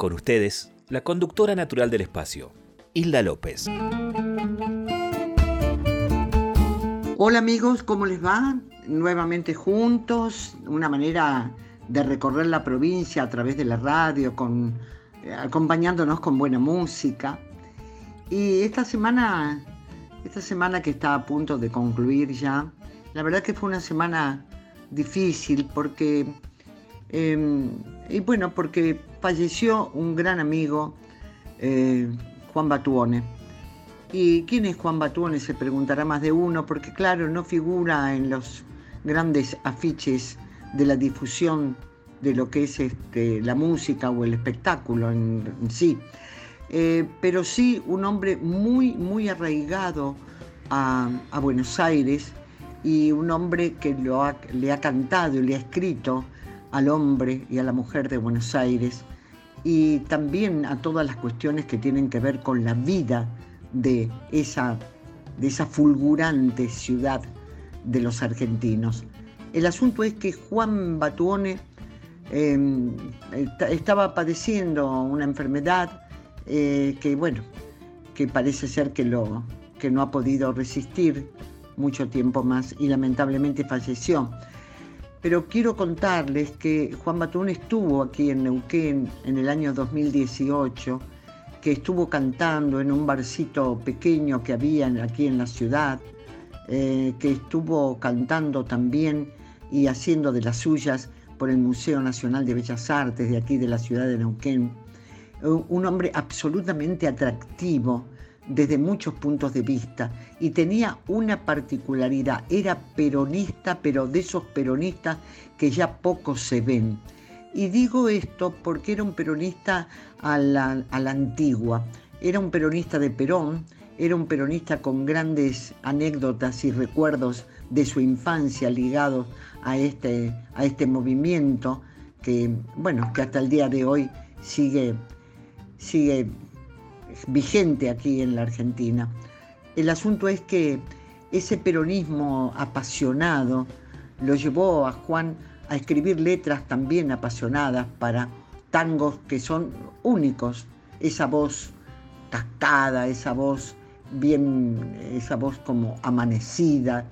Con ustedes, la conductora natural del espacio, Hilda López. Hola amigos, ¿cómo les va? Nuevamente juntos, una manera de recorrer la provincia a través de la radio, eh, acompañándonos con buena música. Y esta semana, esta semana que está a punto de concluir ya, la verdad que fue una semana difícil porque, eh, y bueno, porque falleció un gran amigo, eh, Juan Batuone. ¿Y quién es Juan Batuone? Se preguntará más de uno, porque claro, no figura en los grandes afiches de la difusión de lo que es este, la música o el espectáculo en, sí. Eh, pero sí un hombre muy, muy arraigado a, Buenos Aires y un hombre que le ha cantado y le ha escrito al hombre y a la mujer de Buenos Aires y también a todas las cuestiones que tienen que ver con la vida de esa, de esa fulgurante ciudad de los argentinos. El asunto es que Juan Batuone esta- estaba padeciendo una enfermedad eh, que, bueno, que parece ser que, lo, que no ha podido resistir mucho tiempo más y lamentablemente falleció. Pero quiero contarles que Juan Batuone estuvo aquí en Neuquén en el año 2018, que estuvo cantando en un barcito pequeño que había aquí en la ciudad, eh, que estuvo cantando también y haciendo de las suyas por el Museo Nacional de Bellas Artes de aquí de la ciudad de Neuquén. Eh, Un hombre absolutamente atractivo desde muchos puntos de vista y tenía una particularidad, era peronista, pero de esos peronistas que ya pocos se ven. Y digo esto porque era un peronista a la, a la antigua, era un peronista de Perón, era un peronista con grandes anécdotas y recuerdos de su infancia ligados a este, a este movimiento que, bueno, que hasta el día de hoy sigue, sigue vigente aquí en la Argentina. El asunto es que ese peronismo apasionado lo llevó a Juan a escribir letras también apasionadas para tangos que son únicos. Esa voz cascada, esa voz bien, esa voz como amanecida.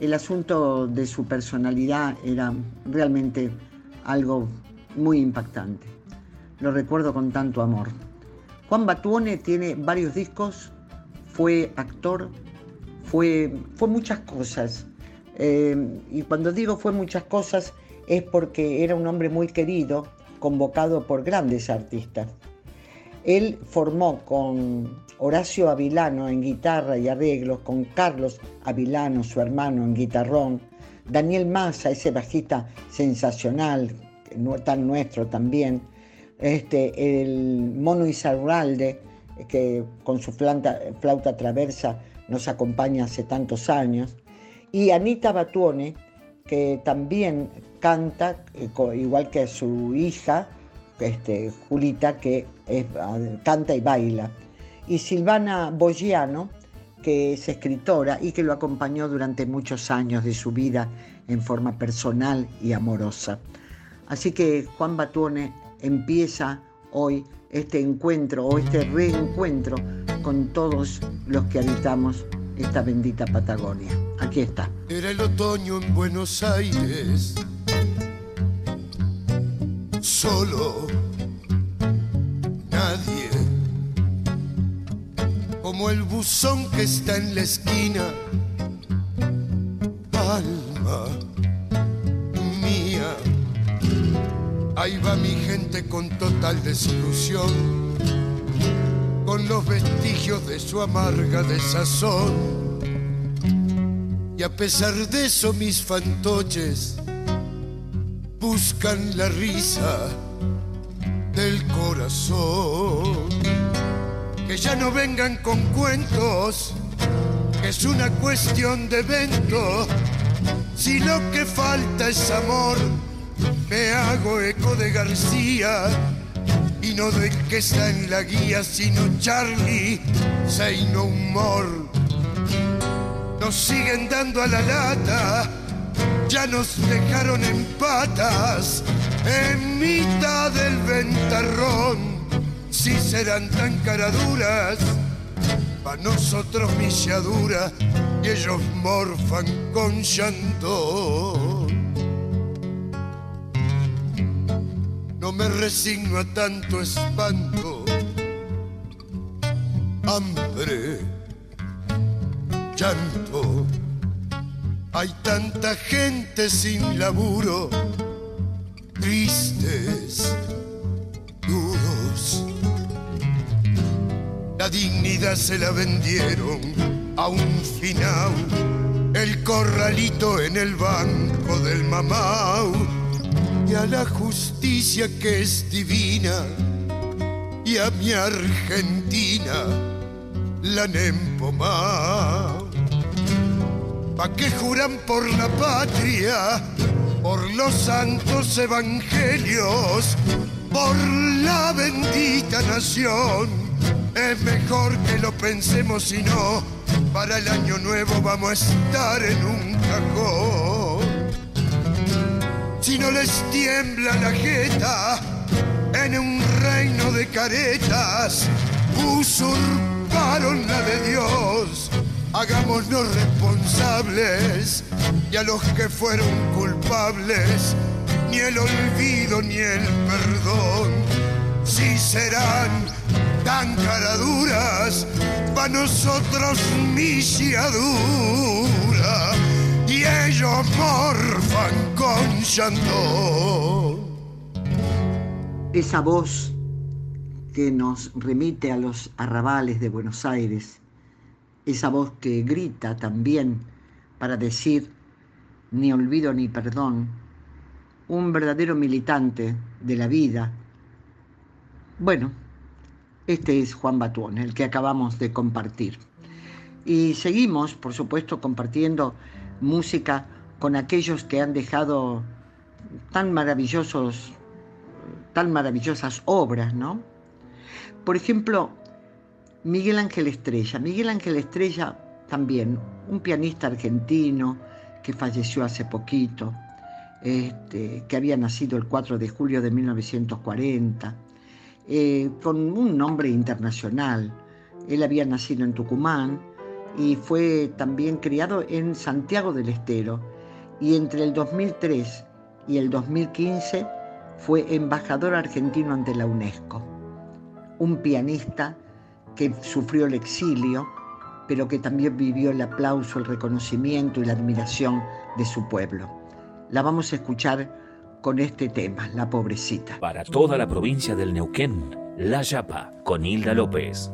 El asunto de su personalidad era realmente algo muy impactante. Lo recuerdo con tanto amor. Juan Batuone tiene varios discos, fue actor, fue, fue muchas cosas. Eh, y cuando digo fue muchas cosas es porque era un hombre muy querido, convocado por grandes artistas. Él formó con Horacio Avilano en guitarra y arreglos, con Carlos Avilano, su hermano, en guitarrón, Daniel Massa, ese bajista sensacional, tan nuestro también, este, el Mono Izarralde, que con su flauta, flauta traversa nos acompaña hace tantos años, y Anita Batuone, que también canta, eh, igual que su hija, este, Julita, que canta y baila, y Silvana Bogiano, que es escritora y que lo acompañó durante muchos años de su vida en forma personal y amorosa. Así que Juan Batuone empieza hoy este encuentro o este reencuentro con todos los que habitamos esta bendita Patagonia. Aquí está. Era el otoño en Buenos Aires, solo, nadie, como el buzón que está en la esquina, Palma. Ahí va mi gente con total desilusión, con los vestigios de su amarga desazón. Y a pesar de eso mis fantoches buscan la risa del corazón. Que ya no vengan con cuentos, es una cuestión de evento. Si lo que falta es amor, me hago eco de García y no de que está en la guía, sino Charlie, say no humor. Nos siguen dando a la lata, ya nos dejaron en patas en mitad del ventarrón. Si serán tan caraduras, para nosotros milladura y ellos morfan con llanto. No me resigno a tanto espanto, hambre, llanto. Hay tanta gente sin laburo tristes, duros. La dignidad se la vendieron a un final, el corralito en el banco del mamau a la justicia que es divina y a mi Argentina la han empomado. ¿Pa' qué juran por la patria? por los santos evangelios, por la bendita nación. Es mejor que lo pensemos y no, para el año nuevo vamos a estar en un cajón. Si no les tiembla la jeta en un reino de caretas, usurparon la de Dios. Hagámonos responsables y a los que fueron culpables, ni el olvido ni el perdón, si serán tan caraduras, para nosotros misiadura, y ellos morfan. Esa voz que nos remite a los arrabales de Buenos Aires, esa voz que grita también para decir ni olvido ni perdón, un verdadero militante de la vida. Bueno, este es Juan Batuón, el que acabamos de compartir. Y seguimos, por supuesto, compartiendo música con aquellos que han dejado tan maravillosos, tan maravillosas obras, ¿no? Por ejemplo, Miguel Ángel Estrella. Miguel Ángel Estrella también, un pianista argentino que falleció hace poquito, este, que había nacido el 4 de julio de 1940, eh, con un nombre internacional. Él había nacido en Tucumán y fue también criado en Santiago del Estero y entre el 2003 y el 2015 fue embajador argentino ante la UNESCO. Un pianista que sufrió el exilio, pero que también vivió el aplauso, el reconocimiento y la admiración de su pueblo. La vamos a escuchar con este tema, La Pobrecita. Para toda la provincia del Neuquén, La Yapa, con Hilda López.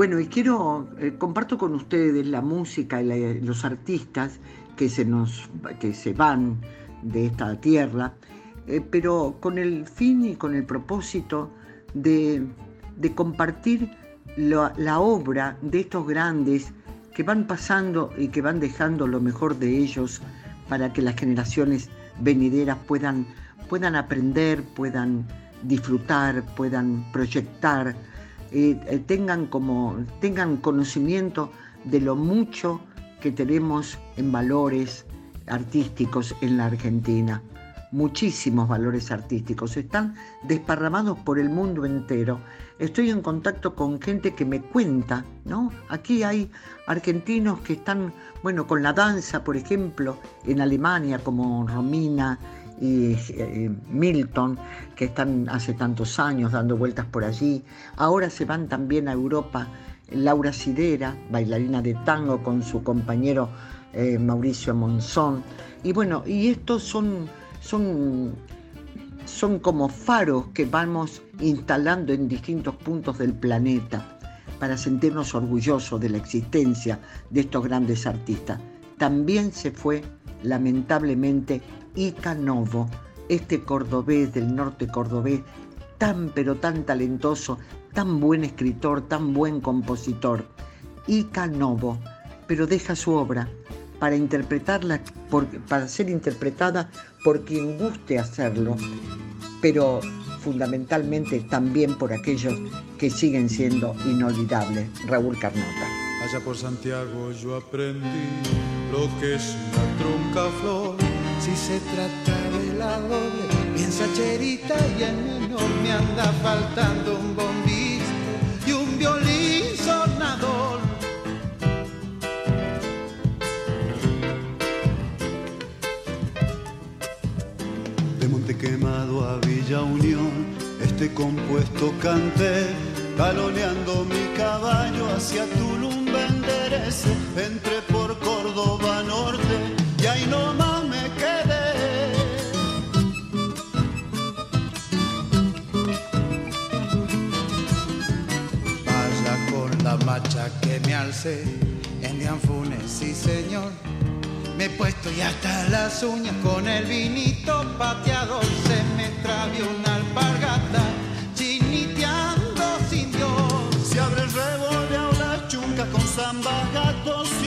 Bueno, y quiero, eh, comparto con ustedes la música y los artistas que se, nos, que se van de esta tierra, eh, pero con el fin y con el propósito de, compartir la, obra de estos grandes que van pasando y que van dejando lo mejor de ellos para que las generaciones venideras puedan, puedan aprender, puedan disfrutar, puedan proyectar eh, eh, tengan, como, tengan conocimiento de lo mucho que tenemos en valores artísticos en la Argentina. Muchísimos valores artísticos están desparramados por el mundo entero. Estoy en contacto con gente que me cuenta, ¿no? Aquí hay argentinos que están, bueno, con la danza, por ejemplo, en Alemania, como Romina, y eh, Milton, que están hace tantos años dando vueltas por allí. Ahora se van también a Europa Laura Sidera, bailarina de tango, con su compañero eh, Mauricio Monzón. Y bueno, y estos son, son, son como faros que vamos instalando en distintos puntos del planeta para sentirnos orgullosos de la existencia de estos grandes artistas. También se fue, lamentablemente, Ica Novo, este cordobés del norte cordobés, tan pero tan talentoso, tan buen escritor, tan buen compositor. Ica Novo, pero deja su obra para interpretarla, para ser interpretada por quien guste hacerlo, pero fundamentalmente también por aquellos que siguen siendo inolvidables. Raúl Carnota. Allá por Santiago yo aprendí lo que es una trunca flor si se trata de la doble, piensa cherita y en menor me anda faltando un bombista y un violín sonador. De Monte Quemado a Villa Unión, este compuesto canté, taloneando mi caballo hacia Tulum, enderece, entre por Córdoba Norte y ahí nomás me alcé en Dianfunes, sí señor. Me he puesto ya hasta las uñas con el vinito pateado. Se me travió una alpargata chiniteando sin Dios. Se abre el revoleo la chunca con zamba, gatos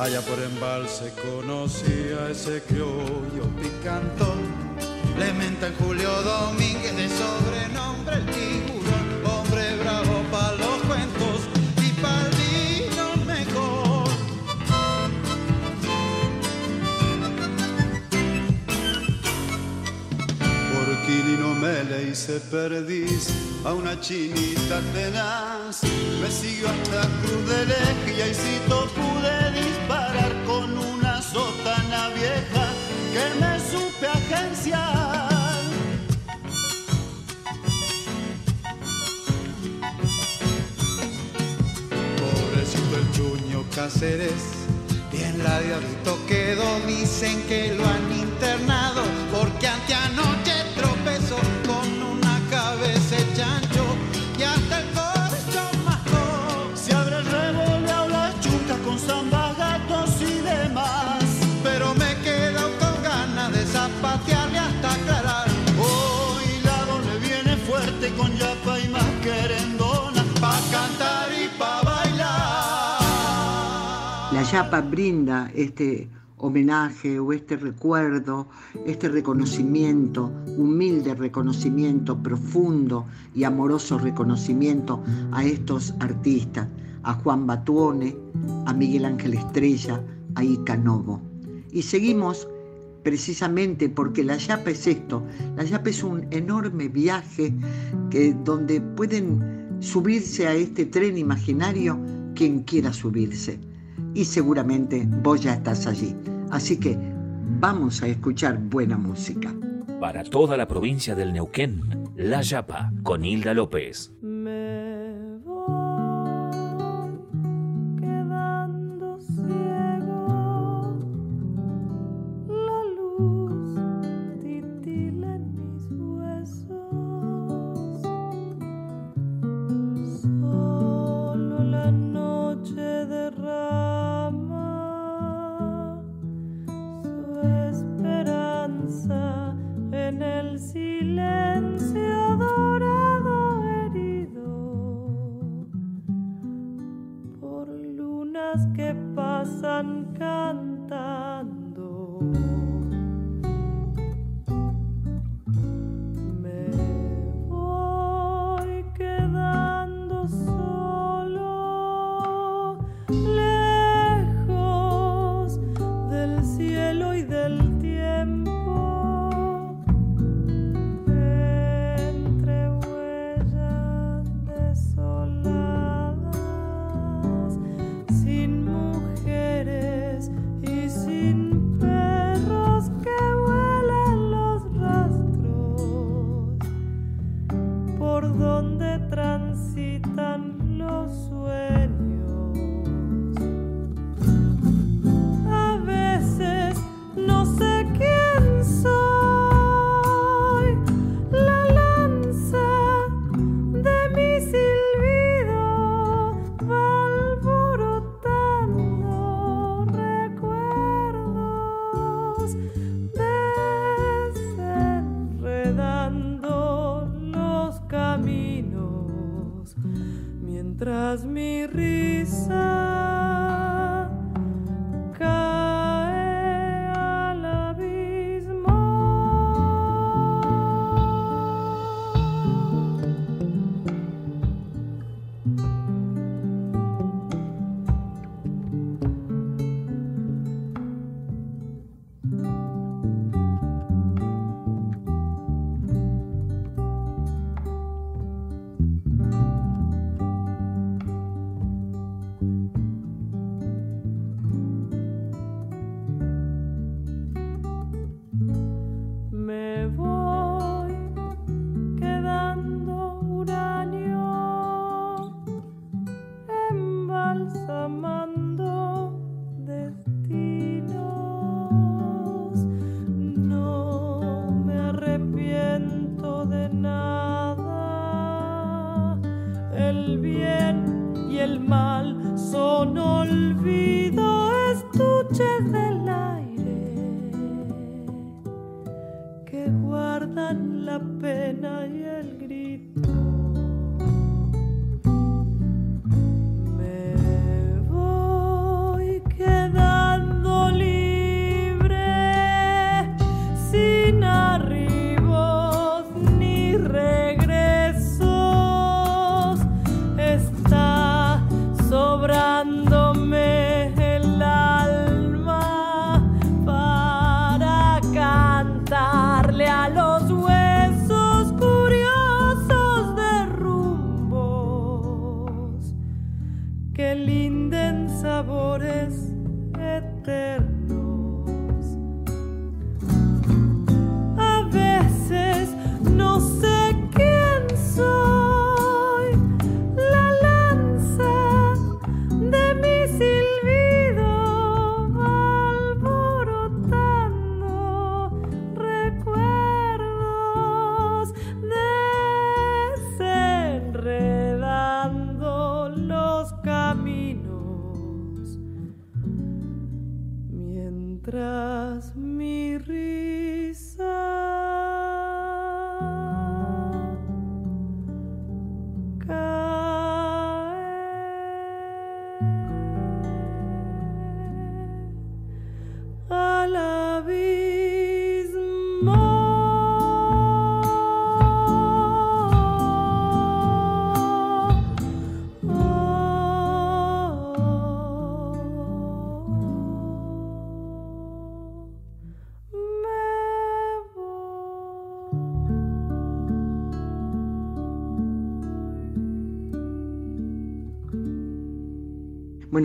Allá por embalse conocí a ese criollo picantón. Le mentan Julio Domínguez de sobrenombre el tiburón. Hombre bravo para los cuentos y para el vino mejor. Por Quilino me le hice perdiz a una chinita tenaz. Me siguió hasta Cruz de Eje y ahí sí pude disparar con una sotana vieja que me supe agenciar. Pobrecito el chuño Cáceres, bien labiadito quedó, dicen que lo han internado porque anoche Yapa brinda este homenaje o este recuerdo, este reconocimiento, humilde reconocimiento, profundo y amoroso reconocimiento a estos artistas, a Juan Batuone, a Miguel Ángel Estrella, a Ica Novo. Y seguimos precisamente porque la Yapa es esto, la Yapa es un enorme viaje que, donde pueden subirse a este tren imaginario quien quiera subirse. Y seguramente vos ya estás allí. Así que vamos a escuchar buena música. Para toda la provincia del Neuquén, La Yapa con Hilda López.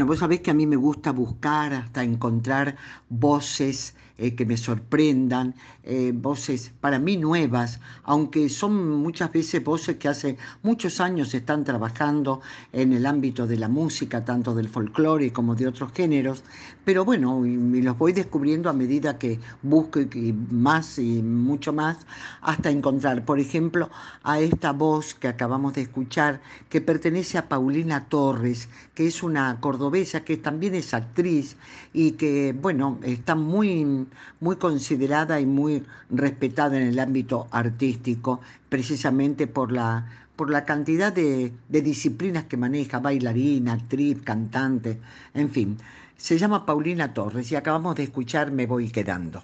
Vos sabés que a mí me gusta buscar hasta encontrar voces eh, que me sorprendan, eh, voces para mí nuevas, aunque son muchas veces voces que hace muchos años están trabajando en el ámbito de la música, tanto del folclore como de otros géneros, pero bueno, y, los voy descubriendo a medida que busco y, más y mucho más, hasta encontrar, por ejemplo, a esta voz que acabamos de escuchar, que pertenece a Paulina Torres, que es una cordobesa que también es actriz y que, bueno, está muy muy, considerada y muy respetada en el ámbito artístico, precisamente por la, por la cantidad de, de disciplinas que maneja, bailarina, actriz, cantante, en fin. Se llama Paulina Torres y acabamos de escuchar Me voy quedando.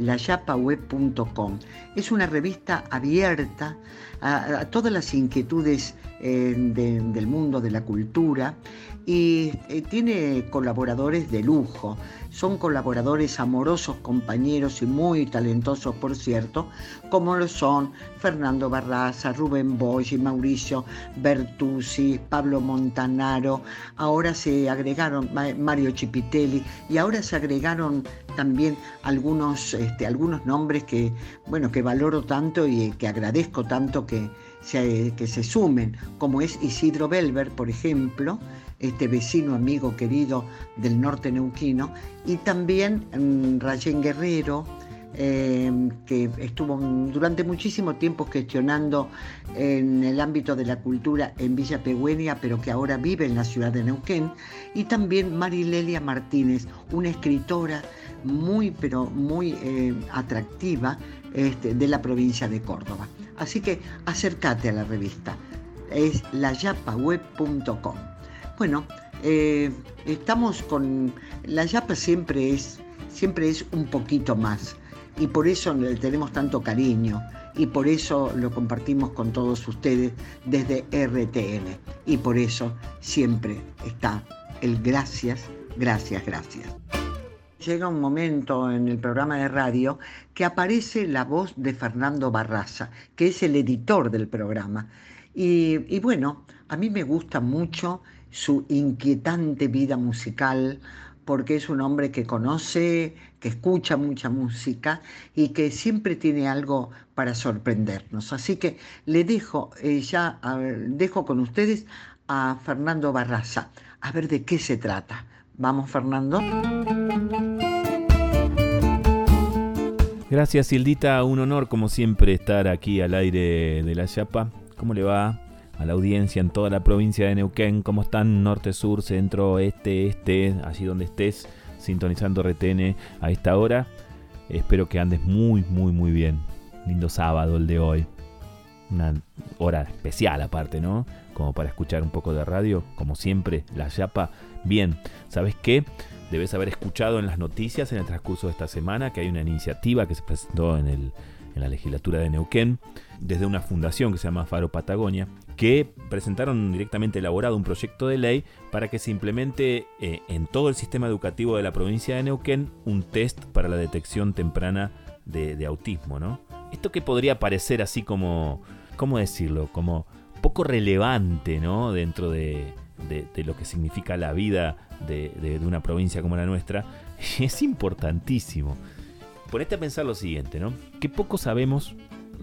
layapaweb.com. Es una revista abierta a, todas las inquietudes eh, del mundo de la cultura y eh, tiene colaboradores de lujo. Son colaboradores amorosos, compañeros y muy talentosos, por cierto, como lo son Fernando Barraza, Rubén Boy, Mauricio Bertuzzi, Pablo Montanaro. Ahora se agregaron Mario Chipitelli y ahora se agregaron también algunos, este, algunos nombres que, bueno, que valoro tanto y que agradezco tanto que se, que se sumen, como es Isidro Belver, por ejemplo, este vecino, amigo querido del norte neuquino, y también um, Guerrero, em, que estuvo durante muchísimo tiempo gestionando en el ámbito de la cultura en Villa Pegüenia, pero que ahora vive en la ciudad de Neuquén, y también Marilelia Martínez, una escritora muy, pero muy eh, atractiva este, de la provincia de Córdoba. Así que acércate a la revista, es layapaweb.com. Bueno, eh, estamos con. La Yapa siempre es, siempre es un poquito más y por eso le tenemos tanto cariño y por eso lo compartimos con todos ustedes desde RTN y por eso siempre está el gracias, gracias, gracias. Llega un momento en el programa de radio que aparece la voz de Fernando Barraza, que es el editor del programa. Y, y bueno, a mí me gusta mucho su inquietante vida musical, porque es un hombre que conoce, que escucha mucha música y que siempre tiene algo para sorprendernos. Así que le dejo eh, ya, dejo con ustedes a Fernando Barraza, a ver de qué se trata. Vamos, Fernando. Gracias, Hildita. Un honor, como siempre, estar aquí al aire de la Chapa. ¿Cómo le va? A la audiencia en toda la provincia de Neuquén, cómo están norte, sur, centro, este, este, allí donde estés, sintonizando RTN a esta hora. Espero que andes muy, muy, muy bien. Lindo sábado el de hoy. Una hora especial aparte, ¿no? Como para escuchar un poco de radio, como siempre, la chapa. Bien, ¿sabes qué? Debes haber escuchado en las noticias en el transcurso de esta semana que hay una iniciativa que se presentó en, el, en la legislatura de Neuquén desde una fundación que se llama Faro Patagonia, que presentaron directamente elaborado un proyecto de ley para que se implemente eh, en todo el sistema educativo de la provincia de Neuquén un test para la detección temprana de, autismo, ¿no? Esto que podría parecer así como, ¿cómo decirlo? Como poco relevante, ¿no? Dentro de, lo que significa la vida de, una provincia como la nuestra, es importantísimo. Ponete a pensar lo siguiente, ¿no? Que poco sabemos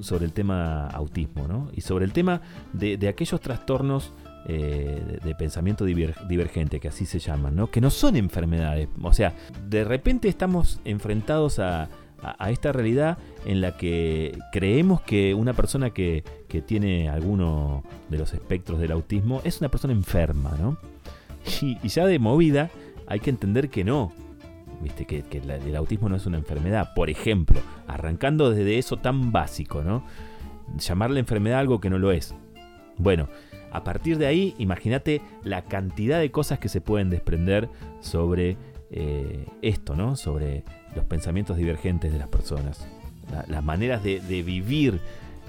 sobre el tema autismo, ¿no? Y sobre el tema de, aquellos trastornos eh, de, pensamiento divergente, que así se llaman, ¿no? Que no son enfermedades. O sea, de repente estamos enfrentados a, esta realidad en la que creemos que una persona que, tiene alguno de los espectros del autismo es una persona enferma, ¿no? Y, ya de movida hay que entender que no, ¿viste? Que, el autismo no es una enfermedad. Por ejemplo, arrancando desde eso tan básico, ¿no? Llamarle enfermedad algo que no lo es. Bueno, a partir de ahí, imagínate la cantidad de cosas que se pueden desprender sobre eh, esto, ¿no? Sobre los pensamientos divergentes de las personas, las maneras de, vivir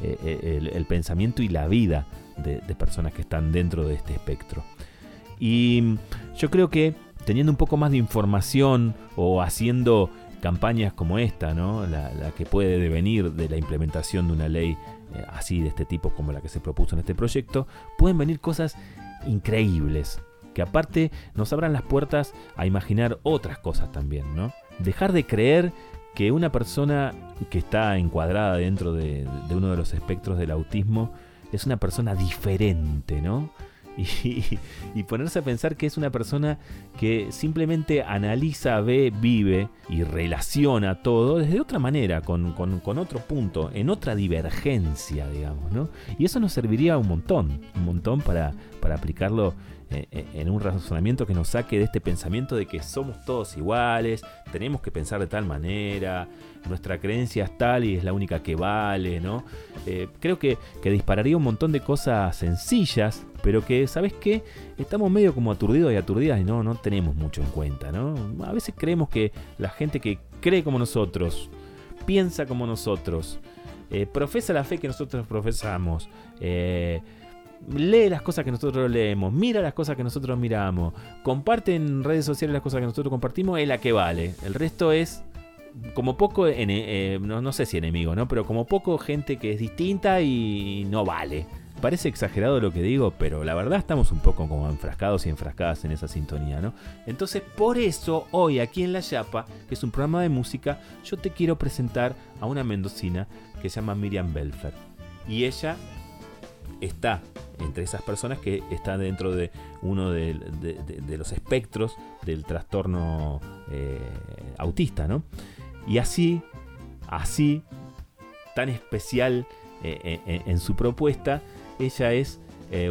eh, eh, el, pensamiento y la vida de, personas que están dentro de este espectro. Y yo creo que teniendo un poco más de información o haciendo campañas como esta, ¿no? la, que puede devenir de la implementación de una ley así de este tipo como la que se propuso en este proyecto, pueden venir cosas increíbles que aparte nos abran las puertas a imaginar otras cosas también, ¿no? Dejar de creer que una persona que está encuadrada dentro de, uno de los espectros del autismo es una persona diferente, ¿no? Y, ponerse a pensar que es una persona que simplemente analiza, ve, vive y relaciona todo desde otra manera, con, otro punto, en otra divergencia, digamos, ¿no? Y eso nos serviría un montón, un montón para, para aplicarlo en un razonamiento que nos saque de este pensamiento de que somos todos iguales, tenemos que pensar de tal manera, nuestra creencia es tal y es la única que vale, ¿no? Eh, creo que, dispararía un montón de cosas sencillas, pero que, ¿sabes qué? Estamos medio como aturdidos y aturdidas y no, no tenemos mucho en cuenta, ¿no? A veces creemos que la gente que cree como nosotros, piensa como nosotros, profesa la fe que nosotros profesamos, lee las cosas que nosotros leemos, mira las cosas que nosotros miramos, comparte en redes sociales las cosas que nosotros compartimos, es la que vale. El resto es como poco, eh, no, sé si enemigo, ¿no? Pero como poco gente que es distinta y no vale. Parece exagerado lo que digo, pero la verdad estamos un poco como enfrascados y enfrascadas en esa sintonía, ¿no? Entonces, por eso, hoy aquí en La Yapa, que es un programa de música, yo te quiero presentar a una mendocina que se llama Miriam Belfer. Y ella está entre esas personas que están dentro de uno de, los espectros del trastorno eh, autista, ¿no? Y así, así, tan especial eh, eh, en su propuesta, ella es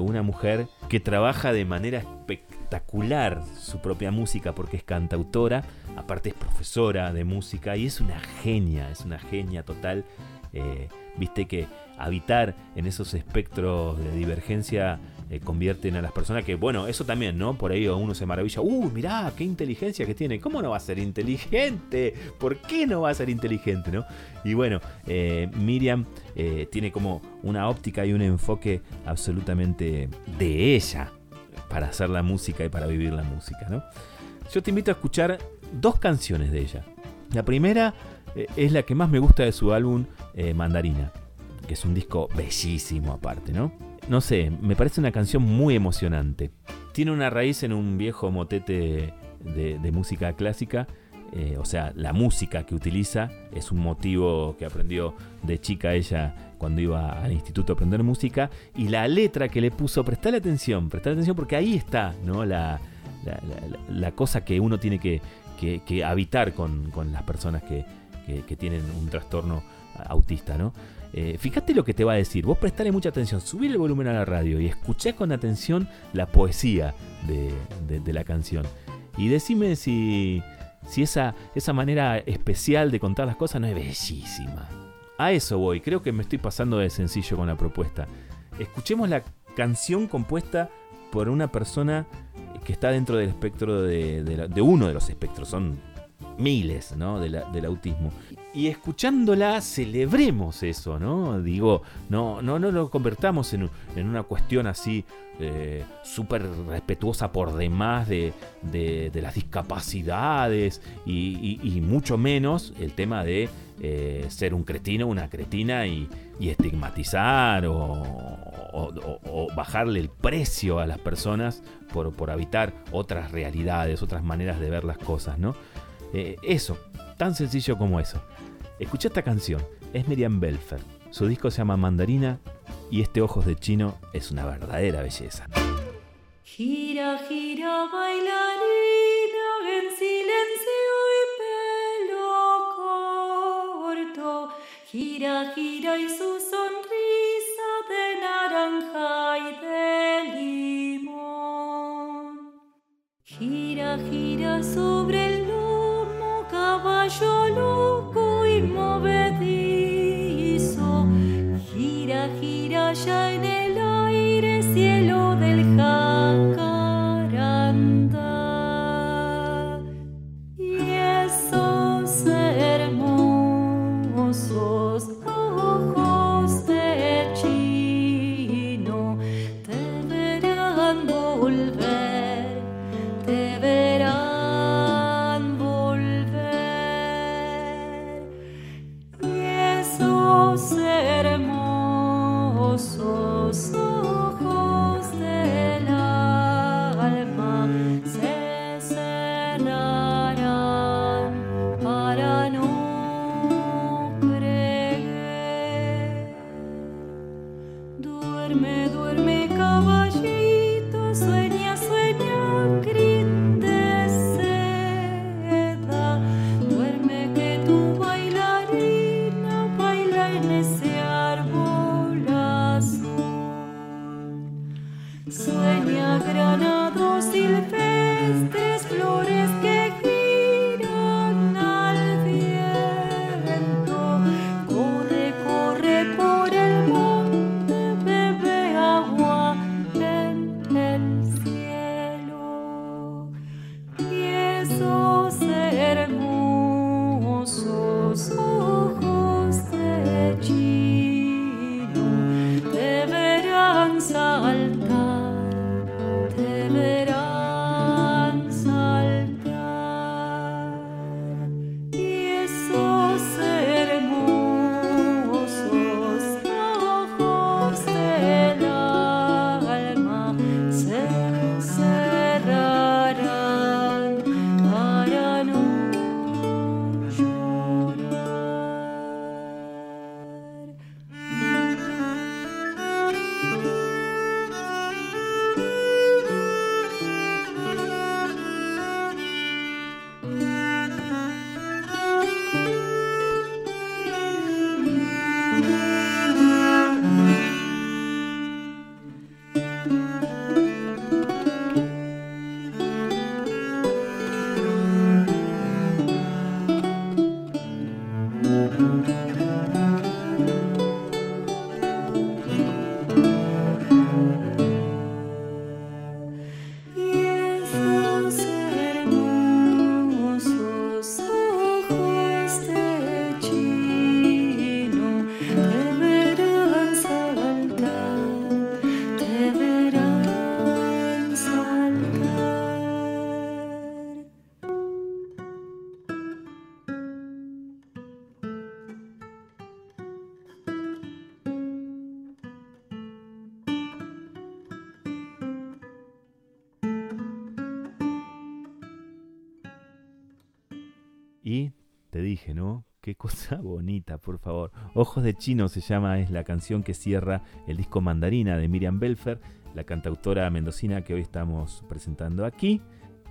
una mujer que trabaja de manera espectacular su propia música porque es cantautora, aparte es profesora de música y es una genia, es una genia total. Viste que habitar en esos espectros de divergencia eh, convierten a las personas que, bueno, eso también, ¿no? Por ahí uno se maravilla, ¡uh, mirá, qué inteligencia que tiene! ¿Cómo no va a ser inteligente? ¿Por qué no va a ser inteligente, no? Y bueno, eh, Miriam eh, tiene como una óptica y un enfoque absolutamente de ella para hacer la música y para vivir la música, ¿no? Yo te invito a escuchar dos canciones de ella. La primera es la que más me gusta de su álbum Mandarina que es un disco bellísimo aparte, ¿no? No sé, me parece una canción muy emocionante. Tiene una raíz en un viejo motete de, música clásica, eh, o sea, la música que utiliza es un motivo que aprendió de chica ella cuando iba al instituto a aprender música, y la letra que le puso, prestale atención, prestale atención porque ahí está, ¿no? La, la, cosa que uno tiene que, que, habitar con, con, las personas que, que tienen un trastorno autista, ¿no? Eh, fíjate lo que te va a decir. Vos prestale mucha atención, subir el volumen a la radio y escuché con atención la poesía de, la canción. Y decime si, si esa, esa manera especial de contar las cosas no es bellísima. A eso voy, creo que me estoy pasando de sencillo con la propuesta. Escuchemos la canción compuesta por una persona que está dentro del espectro de, uno de los espectros, son miles ¿no? del autismo y escuchándola celebremos eso, ¿no? Digo, no, no, no lo convertamos en, una cuestión así eh, súper respetuosa por demás de, las discapacidades y, mucho menos el tema de eh, ser un cretino, una cretina y, estigmatizar o, bajarle el precio a las personas por, por habitar otras realidades, otras maneras de ver las cosas, ¿no? Eh, eso, tan sencillo como eso. Escucha esta canción, es Miriam Belfer. Su disco se llama Mandarina y este Ojos de Chino es una verdadera belleza. Gira, gira, bailarina, en silencio y pelo gira, gira y su sonrisa de naranja y de limón. Gira, gira sobre el lomo, caballo loco bonita, por favor. Ojos de Chino se llama, es la canción que cierra el disco Mandarina de Miriam Belfer, la cantautora mendocina que hoy estamos presentando aquí.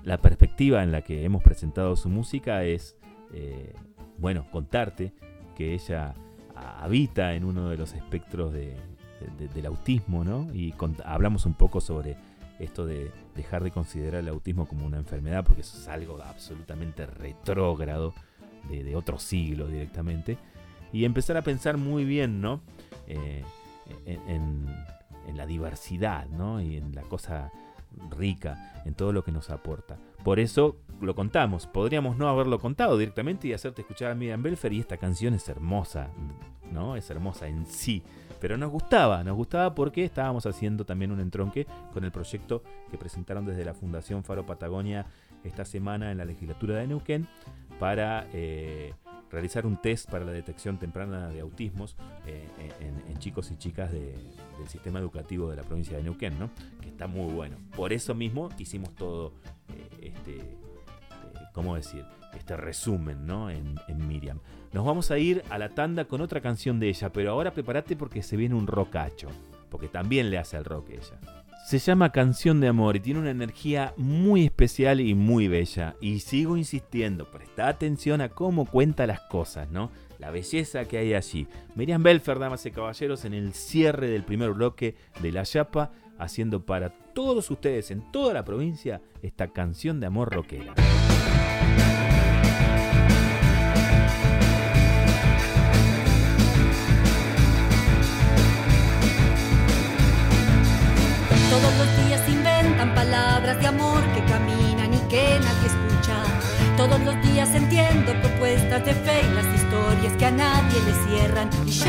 La perspectiva en la que hemos presentado su música es, eh, bueno, contarte que ella habita en uno de los espectros de- de- de- del autismo, ¿no? Y hablamos un poco sobre esto de dejar de considerar el autismo como una enfermedad, porque eso es algo absolutamente retrógrado de, otro siglo directamente, y empezar a pensar muy bien, ¿no? Eh, en, en- en la diversidad, ¿no? Y en la cosa rica, en todo lo que nos aporta. Por eso lo contamos, podríamos no haberlo contado directamente y hacerte escuchar a Miriam Belfer, y esta canción es hermosa, ¿no? Es hermosa en sí. Pero nos gustaba, nos gustaba porque estábamos haciendo también un entronque con el proyecto que presentaron desde la Fundación Faro Patagonia esta semana en la legislatura de Neuquén para eh, realizar un test para la detección temprana de autismos eh, en, chicos y chicas de- del sistema educativo de la provincia de Neuquén, ¿no? que está muy bueno. Por eso mismo hicimos todo eh, este, ¿cómo decir? Este resumen ¿no? en Miriam. Nos vamos a ir a la tanda con otra canción de ella, pero ahora prepárate porque se viene un rockacho, porque también le hace al rock ella. Se llama Canción de Amor y tiene una energía muy especial y muy bella. Y sigo insistiendo, presta atención a cómo cuenta las cosas, ¿no? la belleza que hay allí. Miriam Belfer, damas y caballeros, en el cierre del primer bloque de La Yapa, haciendo para todos ustedes en toda la provincia esta canción de amor rockera. Todos los días entiendo propuestas de fe y las historias que a nadie le cierran. Y yo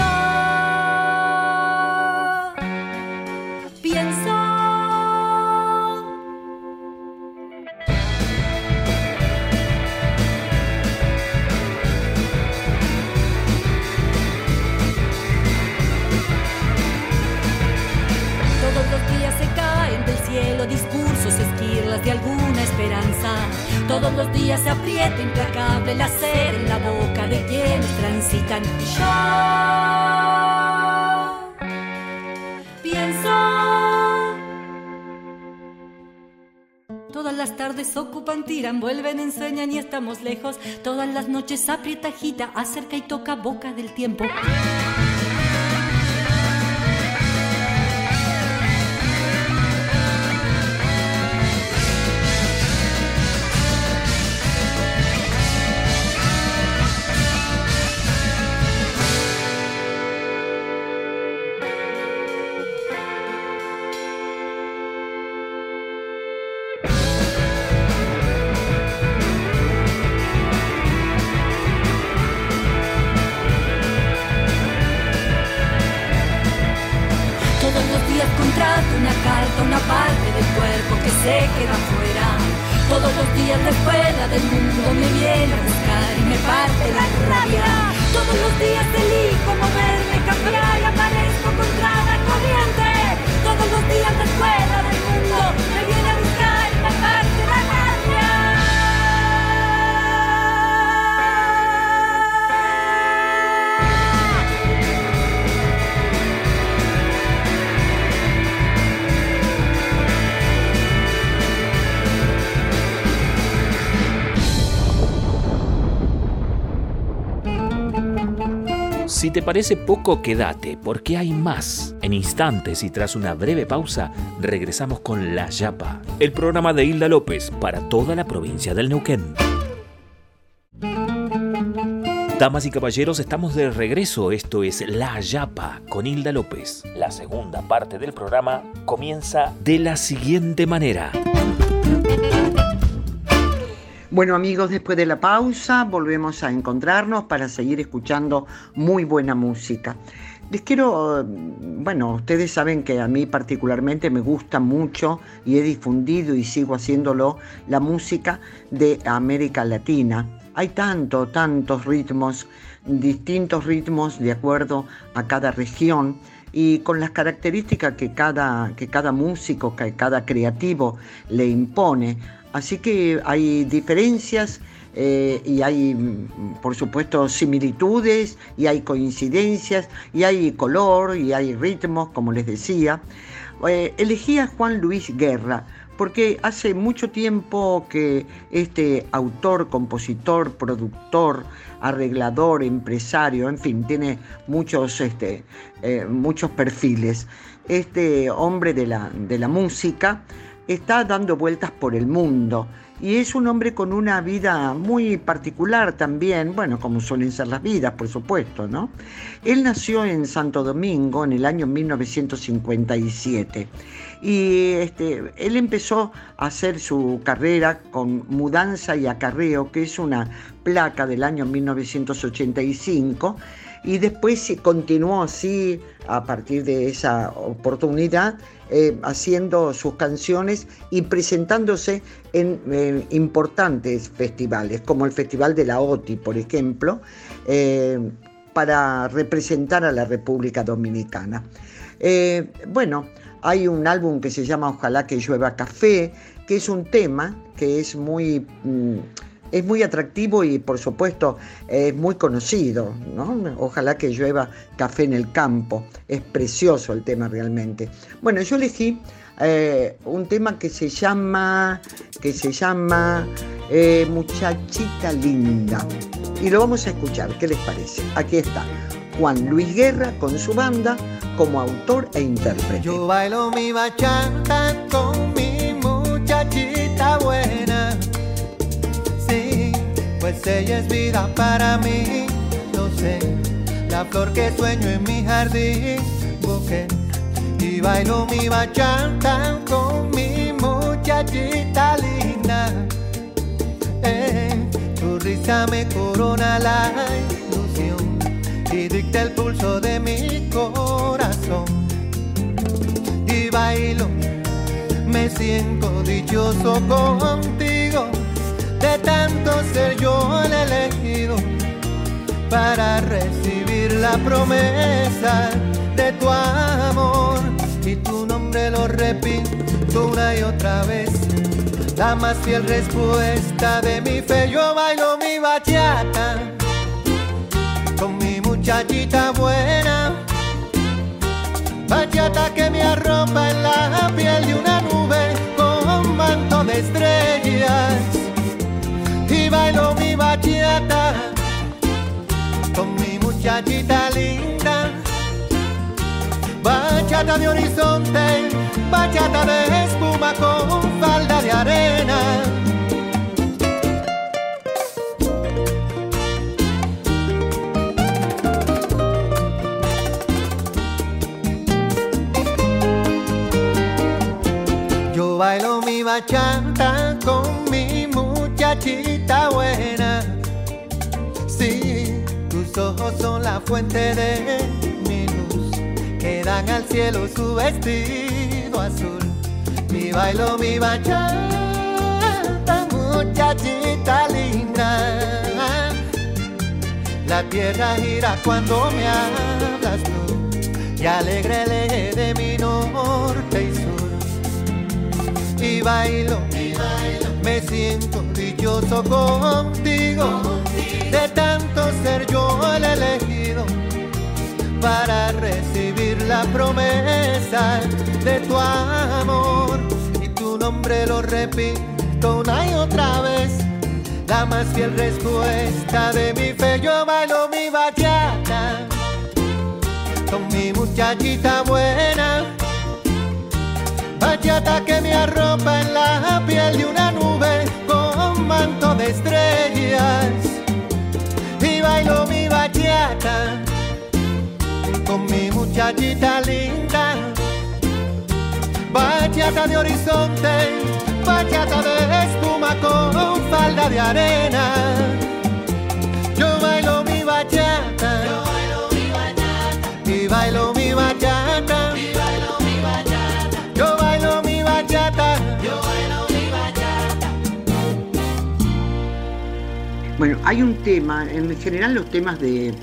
pienso. Todos los días se caen del cielo discursos, esquirlas de alguna esperanza. Todos los días se aprieta implacable el hacer en la boca de quienes transitan. Y yo pienso. Todas las tardes ocupan, tiran, vuelven, enseñan y estamos lejos. Todas las noches aprieta, agita, acerca y toca boca del tiempo. Parece poco, quédate, porque hay más. En instantes y tras una breve pausa, regresamos con La Yapa, el programa de Hilda López para toda la provincia del Neuquén. Damas y caballeros, estamos de regreso. Esto es La Yapa con Hilda López. La segunda parte del programa comienza de la siguiente manera. Bueno amigos, después de la pausa volvemos a encontrarnos para seguir escuchando muy buena música. Les quiero, bueno, ustedes saben que a mí particularmente me gusta mucho y he difundido y sigo haciéndolo la música de América Latina. Hay tanto, tantos ritmos, distintos ritmos de acuerdo a cada región y con las características que cada, que cada músico, que cada creativo le impone. Así que hay diferencias eh, y hay, mm, por supuesto, similitudes y hay coincidencias y hay color y hay ritmos, como les decía. Eh, elegí a Juan Luis Guerra porque hace mucho tiempo que este autor, compositor, productor, arreglador, empresario, en fin, tiene muchos, este, eh, muchos perfiles. Este hombre de la, de la música está dando vueltas por el mundo y es un hombre con una vida muy particular también, bueno, como suelen ser las vidas, por supuesto, ¿no? Él nació en Santo Domingo en el año 1957 y este, él empezó a hacer su carrera con Mudanza y Acarreo, que es una placa del año 1985 y después continuó así a partir de esa oportunidad eh, haciendo sus canciones y presentándose en, en, importantes festivales, como el Festival de la OTI, por ejemplo, eh, para representar a la República Dominicana. Eh, bueno, hay un álbum que se llama Ojalá que llueva café, que es un tema que es muy... Mm, es muy atractivo y por supuesto es muy conocido, ¿no? Ojalá que llueva café en el campo, es precioso el tema realmente. Bueno, yo elegí eh, un tema que se llama, que se llama eh, Muchachita Linda. Y lo vamos a escuchar, ¿qué les parece? Aquí está Juan Luis Guerra con su banda como autor e intérprete. Yo bailo mi bachata con mi muchachita buena. Ella es vida para mí. Yo sé, la flor que sueño en mi jardín. Busqué y bailo mi bachata con mi muchachita linda. Eh, tu risa me corona la ilusión y dicta el pulso de mi corazón. Y bailo, me siento dichoso contigo, de tanto ser yo el elegido para recibir la promesa de tu amor. Y tu nombre lo repito una y otra vez. La más fiel respuesta de mi fe, yo bailo mi bachata con mi muchachita buena. Bachata que me arropa en la piel de una nube con manto de estrellas. Y bailo mi bachata con mi muchachita linda. Bachata de horizonte, bachata de espuma con falda de arena. Yo bailo mi bachata con muchachita buena. Sí, tus ojos son la fuente de mi luz, que dan al cielo su vestido azul. Y bailo mi bachata, muchachita linda. La tierra gira cuando me hablas tú, y alegre el de mi norte y sur y bailo, me siento contigo, de tanto ser yo el elegido para recibir la promesa de tu amor y tu nombre lo repito una y otra vez. La más fiel respuesta de mi fe, yo bailo mi bachata con mi muchachita buena bachata que me arropa en la con mi muchachita linda. Bachata de horizonte, bachata de espuma con falda de arena. Yo bailo mi bachata, yo bailo mi bachata, y bailo mi bachata. Yo bailo mi bachata. Yo bailo mi bachata. Bueno, hay un tema, en general los temas de,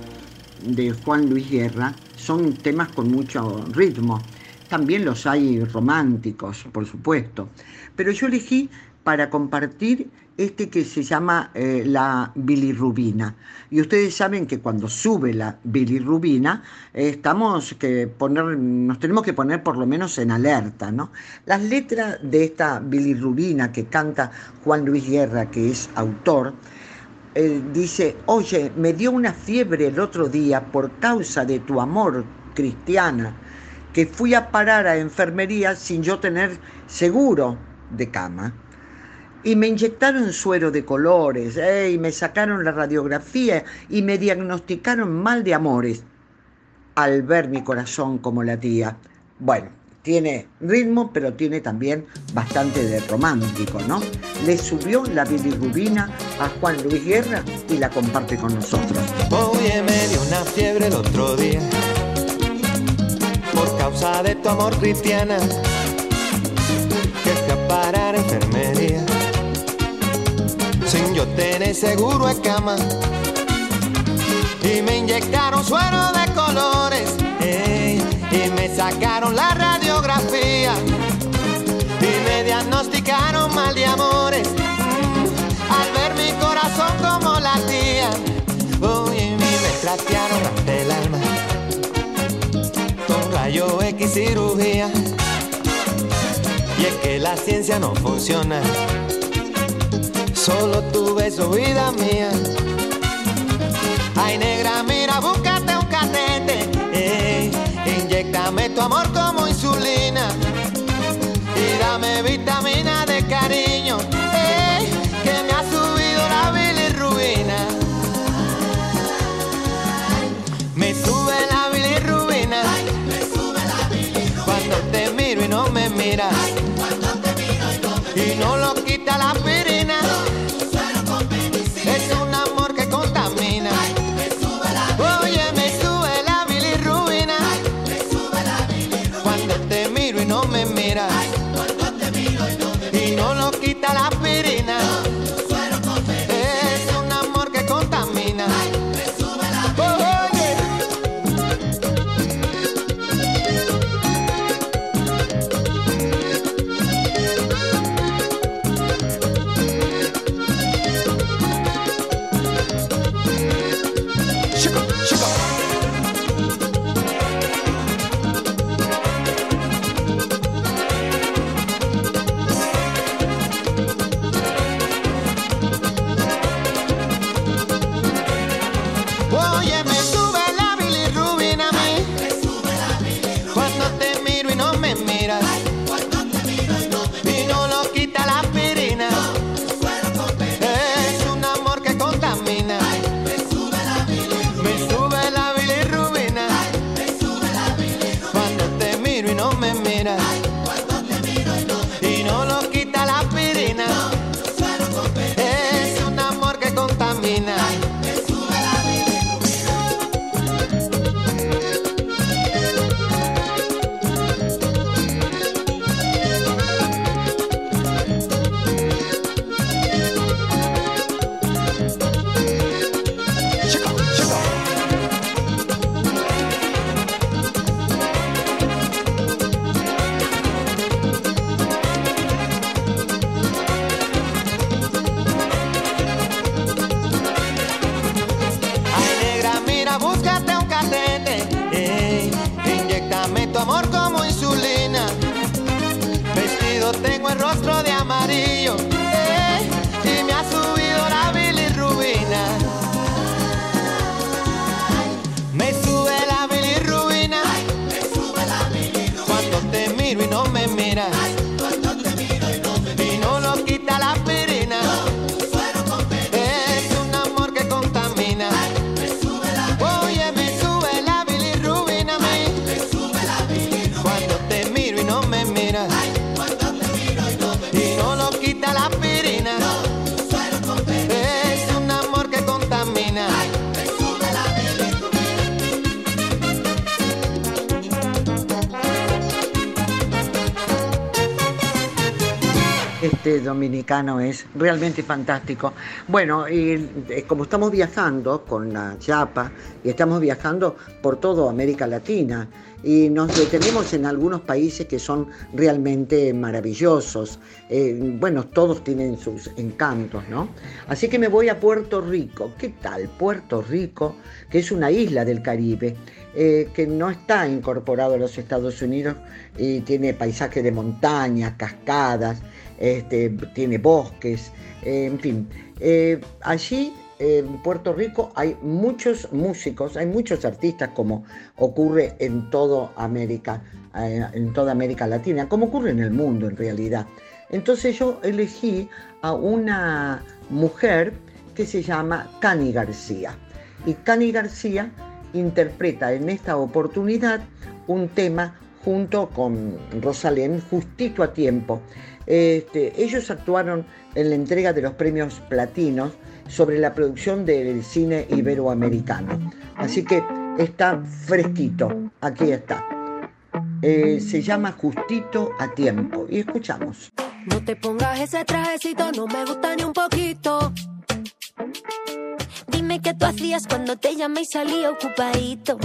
de Juan Luis Guerra son temas con mucho ritmo. También los hay románticos, por supuesto. Pero yo elegí para compartir este que se llama eh, la bilirrubina. Y ustedes saben que cuando sube la bilirrubina, eh, estamos que poner, nos tenemos que poner por lo menos en alerta. ¿no? Las letras de esta bilirrubina que canta Juan Luis Guerra, que es autor, eh, dice, oye, me dio una fiebre el otro día por causa de tu amor, cristiana, que fui a parar a enfermería sin yo tener seguro de cama. Y me inyectaron suero de colores, eh, y me sacaron la radiografía y me diagnosticaron mal de amores al ver mi corazón como latía. Bueno, tiene ritmo, pero tiene también bastante de romántico, ¿no? Le subió la bilirrubina a Juan Luis Guerra y la comparte con nosotros. Oye, me dio una fiebre el otro día por causa de tu amor cristiana que fui a parar a enfermería sin yo tener seguro de cama y me inyectaron suero de colores sacaron la radiografía y me diagnosticaron mal de amores al ver mi corazón como latía Oye, y me trastearon el alma con rayo X cirugía. Y es que la ciencia no funciona Solo tu beso, vida mía. Ay, negra, mira. Eh, inyectame tu amor como insulina. Y dame vitamina de cariño. Eh, que me ha subido la bilirrubina. Me sube la bilirrubina. Cuando te miro y no me miras. Y no lo quita la aspirina. Dominicano es realmente fantástico. Bueno, y eh, como estamos viajando con la Chapa y estamos viajando por toda América Latina y nos detenemos en algunos países que son realmente maravillosos. Eh, bueno, todos tienen sus encantos, ¿no? Así que me voy a Puerto Rico. ¿Qué tal? Puerto Rico, que es una isla del Caribe. eh, que no está incorporado a los Estados Unidos y tiene paisajes de montañas, cascadas, este, tiene bosques, eh, en fin. Eh, allí en Puerto Rico hay muchos músicos, hay muchos artistas como ocurre en toda América, eh, en toda América Latina, como ocurre en el mundo en realidad. Entonces yo elegí a una mujer que se llama Cani García. Y Cani García interpreta en esta oportunidad un tema junto con Rosalén justito a tiempo. Este, ellos actuaron en la entrega de los premios platinos sobre la producción del cine iberoamericano. Así que está fresquito, aquí está. Eh, se llama Justito a tiempo y escuchamos. No te pongas ese trajecito, no me gusta ni un poquito. Dime qué tú hacías cuando te llamé y salí ocupadito.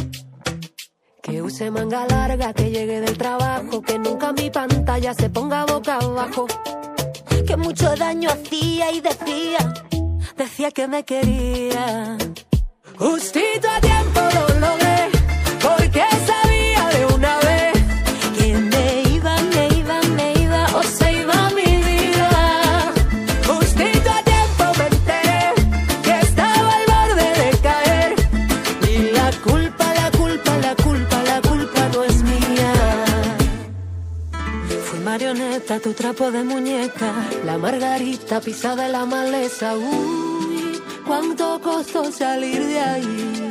Que use manga larga, que llegue del trabajo, que nunca mi pantalla se ponga boca abajo. Que mucho daño hacía y decía, decía que me quería. Justito a tiempo lo logré, tu trapo de muñeca, la margarita pisada en la maleza. Uy, cuánto costó salir de ahí.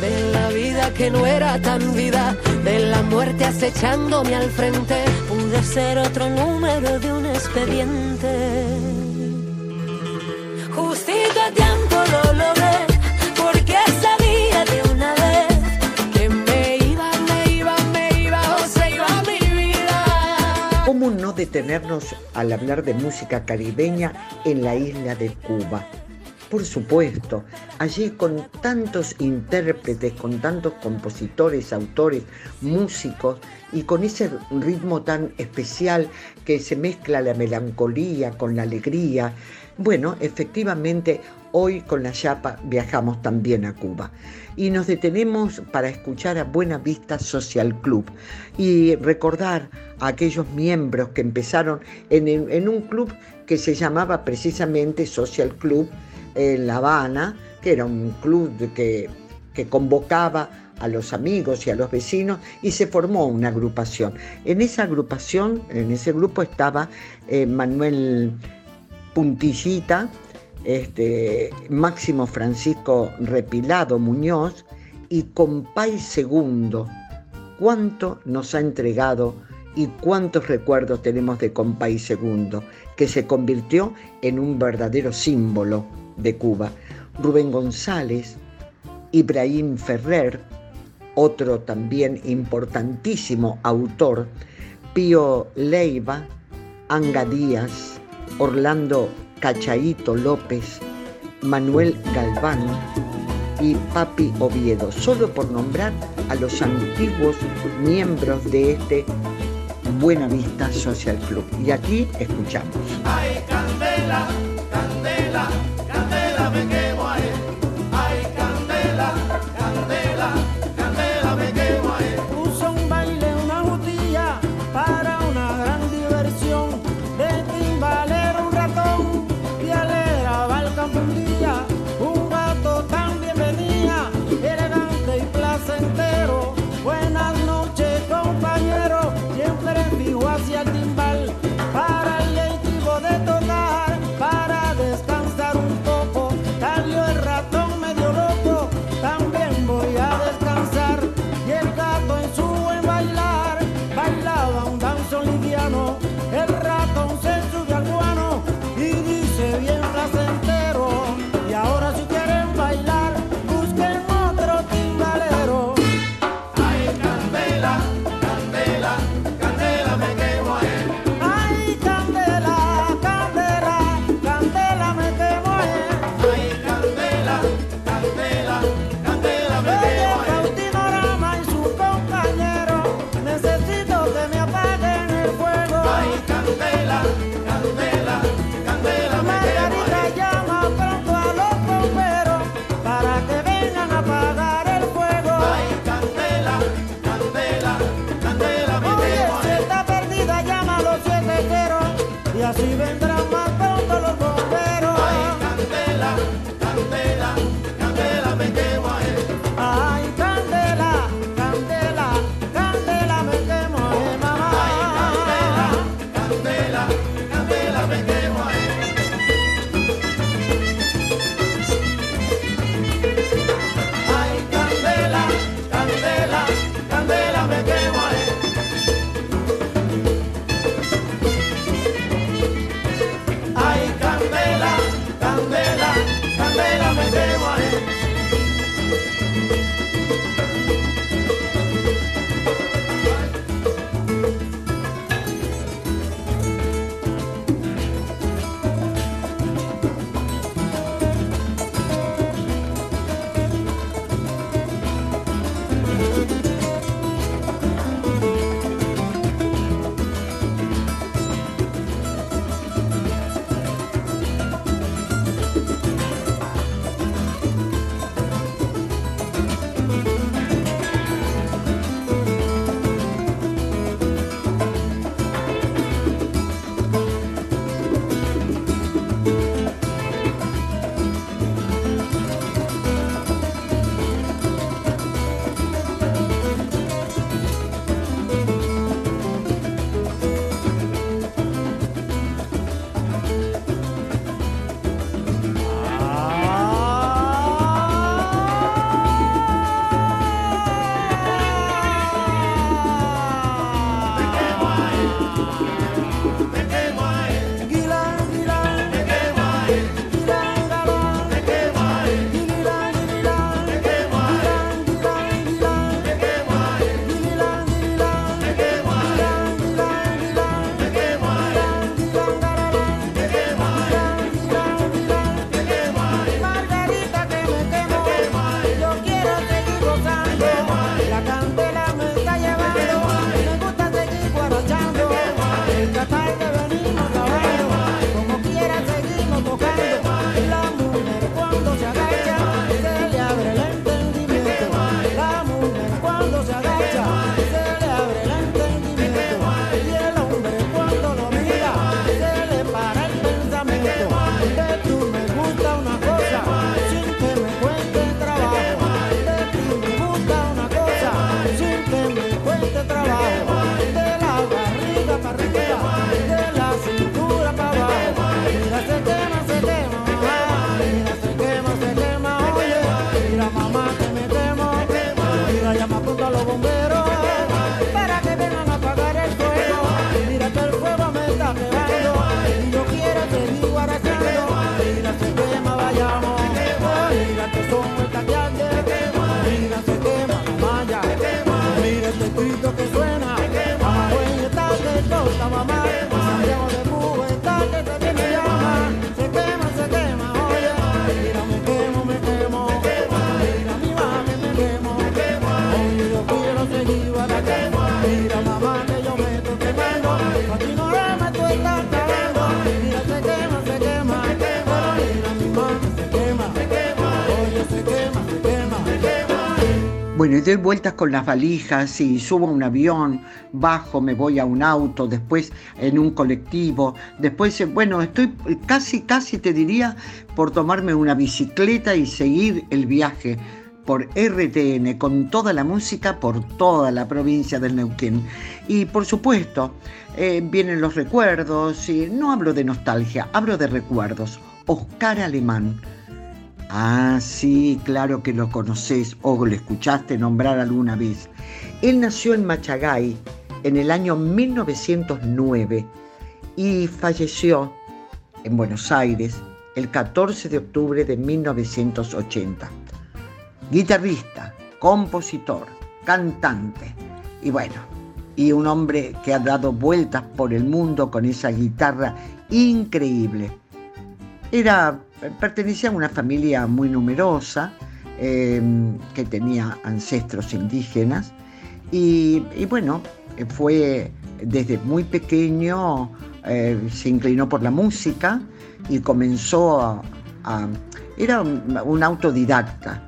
De la vida que no era tan vida, de la muerte acechándome al frente, pude ser otro número de un expediente. Justito a tiempo detenernos al hablar de música caribeña en la isla de Cuba? Por supuesto, allí con tantos intérpretes, con tantos compositores, autores, músicos y con ese ritmo tan especial que se mezcla la melancolía con la alegría. Bueno, efectivamente, hoy con la Yapa viajamos también a Cuba y nos detenemos para escuchar a Buena Vista Social Club y recordar a aquellos miembros que empezaron en, en un club que se llamaba precisamente Social Club en La Habana, que era un club que, que convocaba a los amigos y a los vecinos y se formó una agrupación. En esa agrupación, en ese grupo estaba eh, Manuel Puntillita, este, Máximo Francisco Repilado Muñoz y Compay Segundo. ¿Cuánto nos ha entregado y cuántos recuerdos tenemos de Compay Segundo, que se convirtió en un verdadero símbolo de Cuba, Rubén González, Ibrahim Ferrer, otro también importantísimo autor, Pío Leiva, Anga Díaz, Orlando Cachaito López, Manuel Galván y Papi Oviedo, solo por nombrar a los antiguos miembros de este Buena Vista Social Club. Y aquí escuchamos. Bueno, y doy vueltas con las valijas y subo a un avión, bajo, me voy a un auto, después en un colectivo, después, eh, bueno, estoy casi, casi te diría por tomarme una bicicleta y seguir el viaje por RTN con toda la música por toda la provincia del Neuquén. Y por supuesto, eh, vienen los recuerdos, y no hablo de nostalgia, hablo de recuerdos. Oscar Alemán Ah, sí, claro que lo conoces o lo escuchaste nombrar alguna vez. Él nació en Machagay en el año 1909 y falleció en Buenos Aires el 14 de octubre de 1980. Guitarrista, compositor, cantante y bueno, y un hombre que ha dado vueltas por el mundo con esa guitarra increíble. Era pertenecía a una familia muy numerosa em, que tenía ancestros indígenas. Y, bueno, fue desde muy pequeño, eh, se inclinó por la música y comenzó a... era un, autodidacta.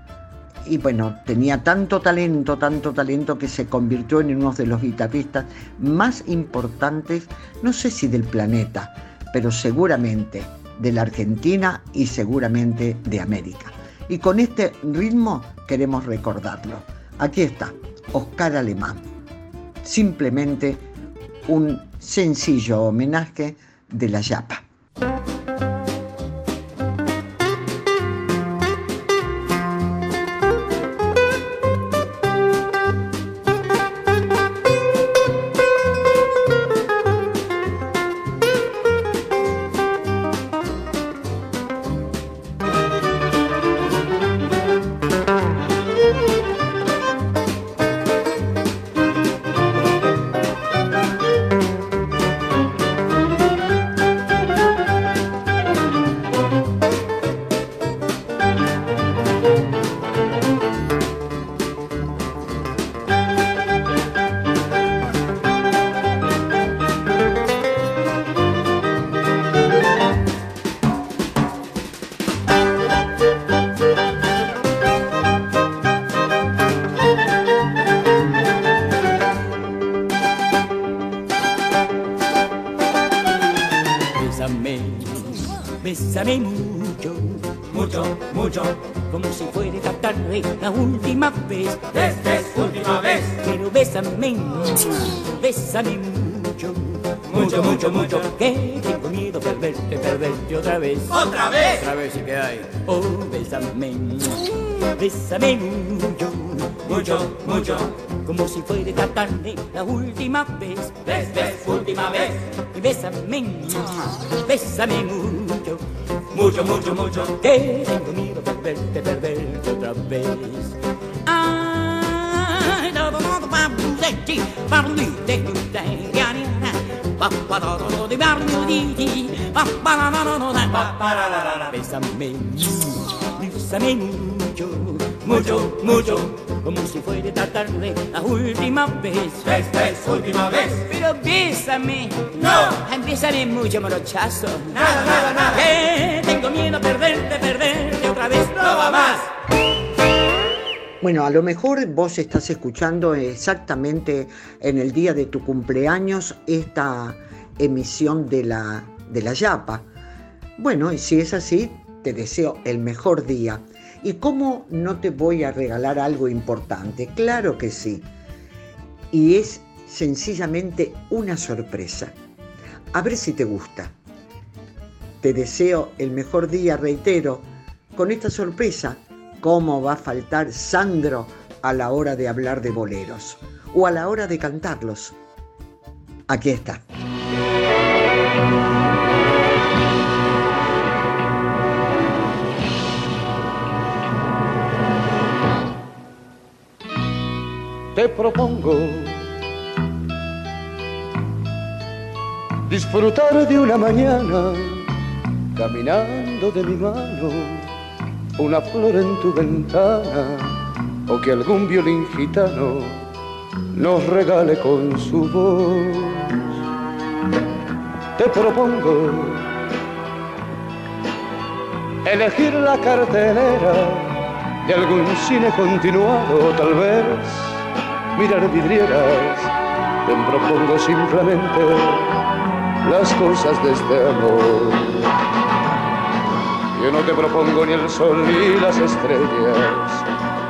Y bueno, tenía tanto talento, tanto talento que se convirtió en uno de los guitarristas más importantes, no sé si del planeta, pero seguramente de la Argentina y seguramente de América. Y con este ritmo queremos recordarlo. Aquí está, Oscar Alemán. Simplemente un sencillo homenaje de la Yapa. Bésame mucho, mucho, mucho, mucho, que tengo miedo de perderte, perderte otra vez. ¿Otra vez? Otra vez sí que hay. Oh, bésame, bésame mucho, mucho, mucho, como si fuera tarde la última vez. Ves, ves, última vez. Y bésame, bésame mucho, mucho, mucho, mucho, que tengo miedo de perderte, perderte Bésame, bésame mucho, mucho, mucho, como si fuera esta tarde la última vez. Esta es última vez. Pero bésame, no, bésame mucho, morochazo. Nada, nada, nada. Que tengo miedo a perderte, perderte otra vez. No va más. Bueno, a lo mejor vos estás escuchando exactamente en el día de tu cumpleaños esta emisión de la, de la Yapa. Bueno, y si es así, te deseo el mejor día. ¿Y cómo no te voy a regalar algo importante? Claro que sí. Y es sencillamente una sorpresa. A ver si te gusta. Te deseo el mejor día, reitero, con esta sorpresa ¿Cómo va a faltar Sandro a la hora de hablar de boleros o a la hora de cantarlos? Aquí está. Te propongo disfrutar de una mañana caminando de mi mano una flor en tu ventana o que algún violín gitano nos regale con su voz. Te propongo elegir la cartelera de algún cine continuado, tal vez mirar vidrieras. Te propongo simplemente las cosas de este amor. Yo no te propongo ni el sol ni las estrellas,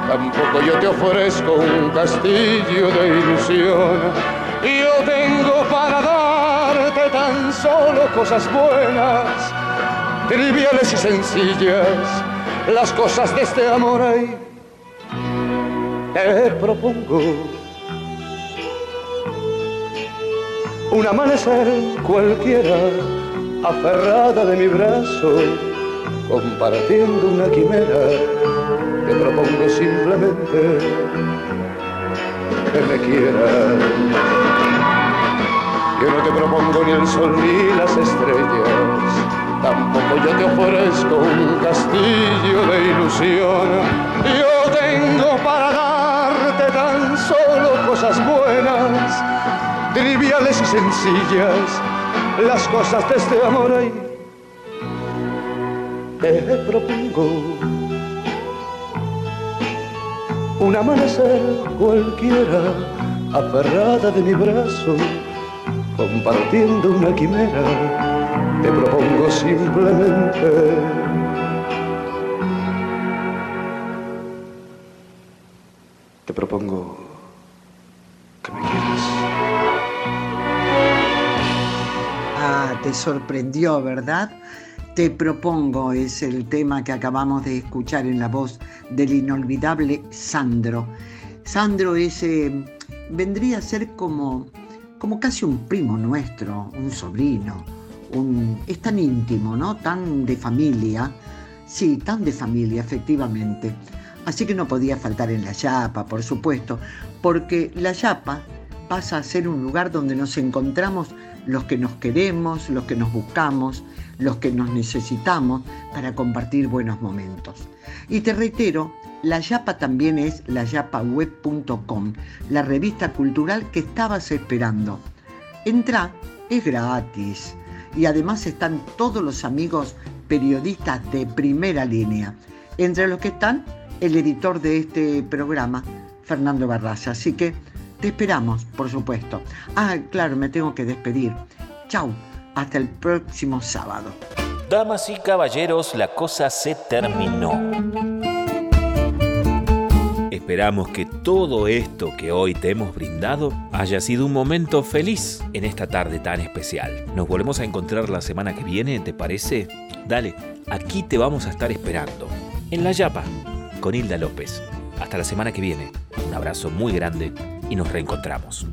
tampoco yo te ofrezco un castillo de ilusión. Yo tengo para darte tan solo cosas buenas, triviales y sencillas, las cosas de este amor ahí. Te propongo un amanecer cualquiera, aferrada de mi brazo, compartiendo una quimera. Te propongo simplemente que me quieras. Yo no te propongo ni el sol ni las estrellas, tampoco yo te ofrezco un castillo de ilusión. Yo tengo para solo cosas buenas triviales y sencillas, las cosas de este amor ahí. Te propongo un amanecer cualquiera, aferrada de mi brazo, compartiendo una quimera. Te propongo simplemente sorprendió, ¿verdad? Te propongo es el tema que acabamos de escuchar en la voz del inolvidable Sandro. Sandro es, eh, vendría a ser como, como casi un primo nuestro, un sobrino. Un, es tan íntimo, ¿no? Tan de familia. Sí, tan de familia, efectivamente. Así que no podía faltar en la Yapa, por supuesto, porque la Yapa pasa a ser un lugar donde nos encontramos los que nos queremos, los que nos buscamos, los que nos necesitamos para compartir buenos momentos. Y te reitero, la Yapa también es layapaweb.com, la revista cultural que estabas esperando. Entra, es gratis y además están todos los amigos periodistas de primera línea, entre los que están el editor de este programa, Fernando Barraza. Así que te esperamos, por supuesto. Ah, claro, me tengo que despedir. Chau, hasta el próximo sábado. Damas y caballeros, la cosa se terminó. Esperamos que todo esto que hoy te hemos brindado haya sido un momento feliz en esta tarde tan especial. Nos volvemos a encontrar la semana que viene, ¿te parece? Dale, aquí te vamos a estar esperando. En La Yapa, con Hilda López. Hasta la semana que viene. Un abrazo muy grande y nos reencontramos.